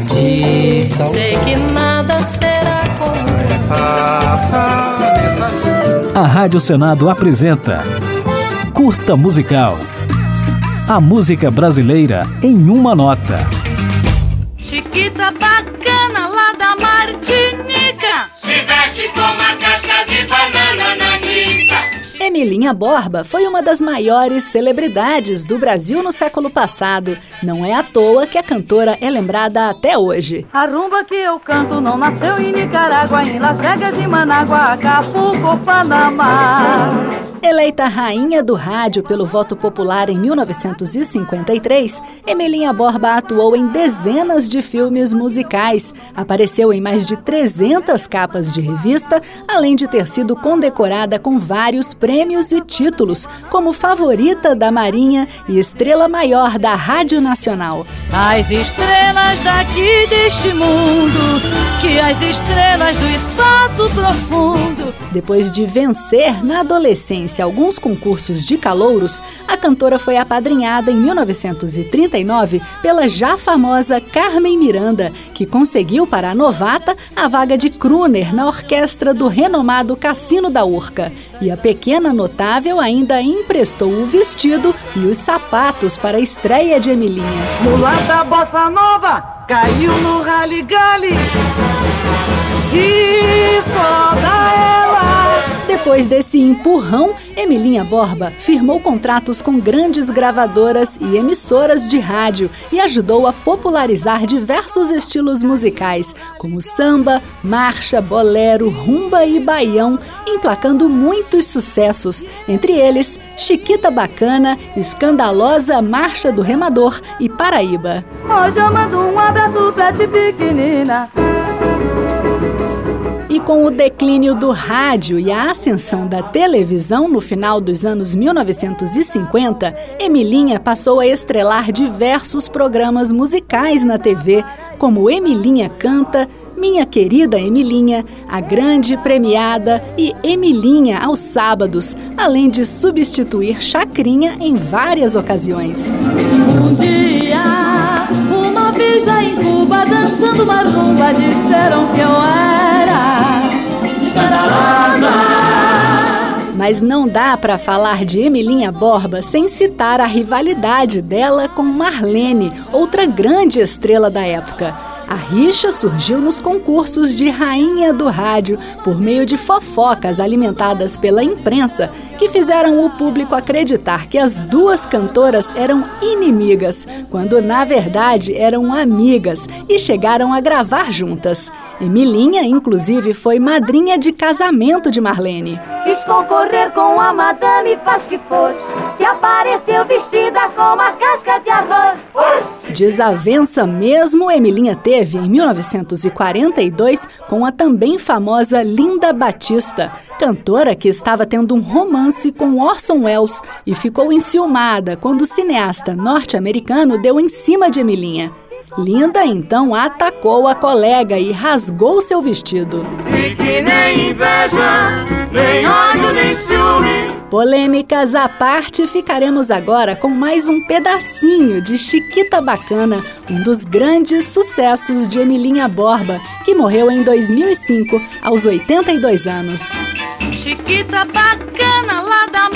de sal. Sei que nada será como A Rádio Senado apresenta Curta Musical. A música brasileira em uma nota. Chiquita bacana lá da Martinica. Emilinha Borba foi uma das maiores celebridades do Brasil no século passado. Não é à toa que a cantora é lembrada até hoje. A rumba que eu canto não nasceu em Nicarágua, em Las Vegas, em Manágua, Acapulco, Panamá. Eleita rainha do rádio pelo voto popular em 1953, Emelinha Borba atuou em dezenas de filmes musicais, apareceu em mais de 300 capas de revista, além de ter sido condecorada com vários prêmios e títulos, como favorita da Marinha e estrela maior da Rádio Nacional. As estrelas daqui deste mundo, que as estrelas do espaço profundo. Depois de vencer na adolescência alguns concursos de calouros, a cantora foi apadrinhada em 1939 pela já famosa Carmen Miranda, que conseguiu para a novata a vaga de crooner na orquestra do renomado Cassino da Urca. E a pequena notável ainda emprestou o vestido e os sapatos para a estreia de Emilinha. Mulata Bossa Nova caiu no Rally Gali. E. Depois desse empurrão, Emilinha Borba firmou contratos com grandes gravadoras e emissoras de rádio e ajudou a popularizar diversos estilos musicais, como samba, marcha, bolero, rumba e baião, emplacando muitos sucessos, entre eles Chiquita Bacana, Escandalosa Marcha do Remador e Paraíba. Hoje eu mando um abraço pra ti pequenina. E com o declínio do rádio e a ascensão da televisão no final dos anos 1950, Emilinha passou a estrelar diversos programas musicais na TV, como Emilinha Canta, Minha Querida Emilinha, A Grande Premiada e Emilinha aos sábados, além de substituir Chacrinha em várias ocasiões. Um dia, uma vez em Cuba, dançando uma rumba, disseram que eu era Mas não dá para falar de Emilinha Borba sem citar a rivalidade dela com Marlene, outra grande estrela da época. A rixa surgiu nos concursos de rainha do rádio por meio de fofocas alimentadas pela imprensa que fizeram o público acreditar que as duas cantoras eram inimigas, quando na verdade eram amigas e chegaram a gravar juntas. Emilinha, inclusive, foi madrinha de casamento de Marlene. Quis concorrer com a madame, faz que fosse. E apareceu vestida com uma casca de arroz. Desavença mesmo Emilinha teve em 1942 com a também famosa Linda Batista, cantora que estava tendo um romance com Orson Welles e ficou enciumada quando o cineasta norte-americano deu em cima de Emilinha. Linda então atacou a colega e rasgou seu vestido. E que nem inveja, Polêmicas à parte, ficaremos agora com mais um pedacinho de Chiquita Bacana, um dos grandes sucessos de Emilinha Borba, que morreu em 2005, aos 82 anos. Chiquita bacana lá da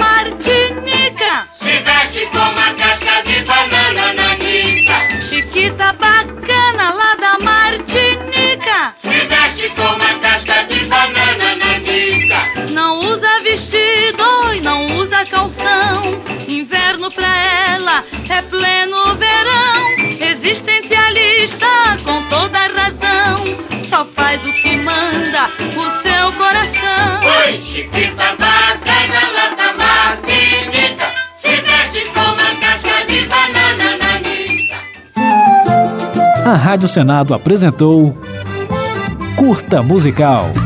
ela é pleno verão. Existencialista com toda razão. Só faz o que manda o seu coração. Oi, Chiquita bacana lá da Martinica. Se veste com uma casca de banana nanica. A Rádio Senado apresentou Curta Musical.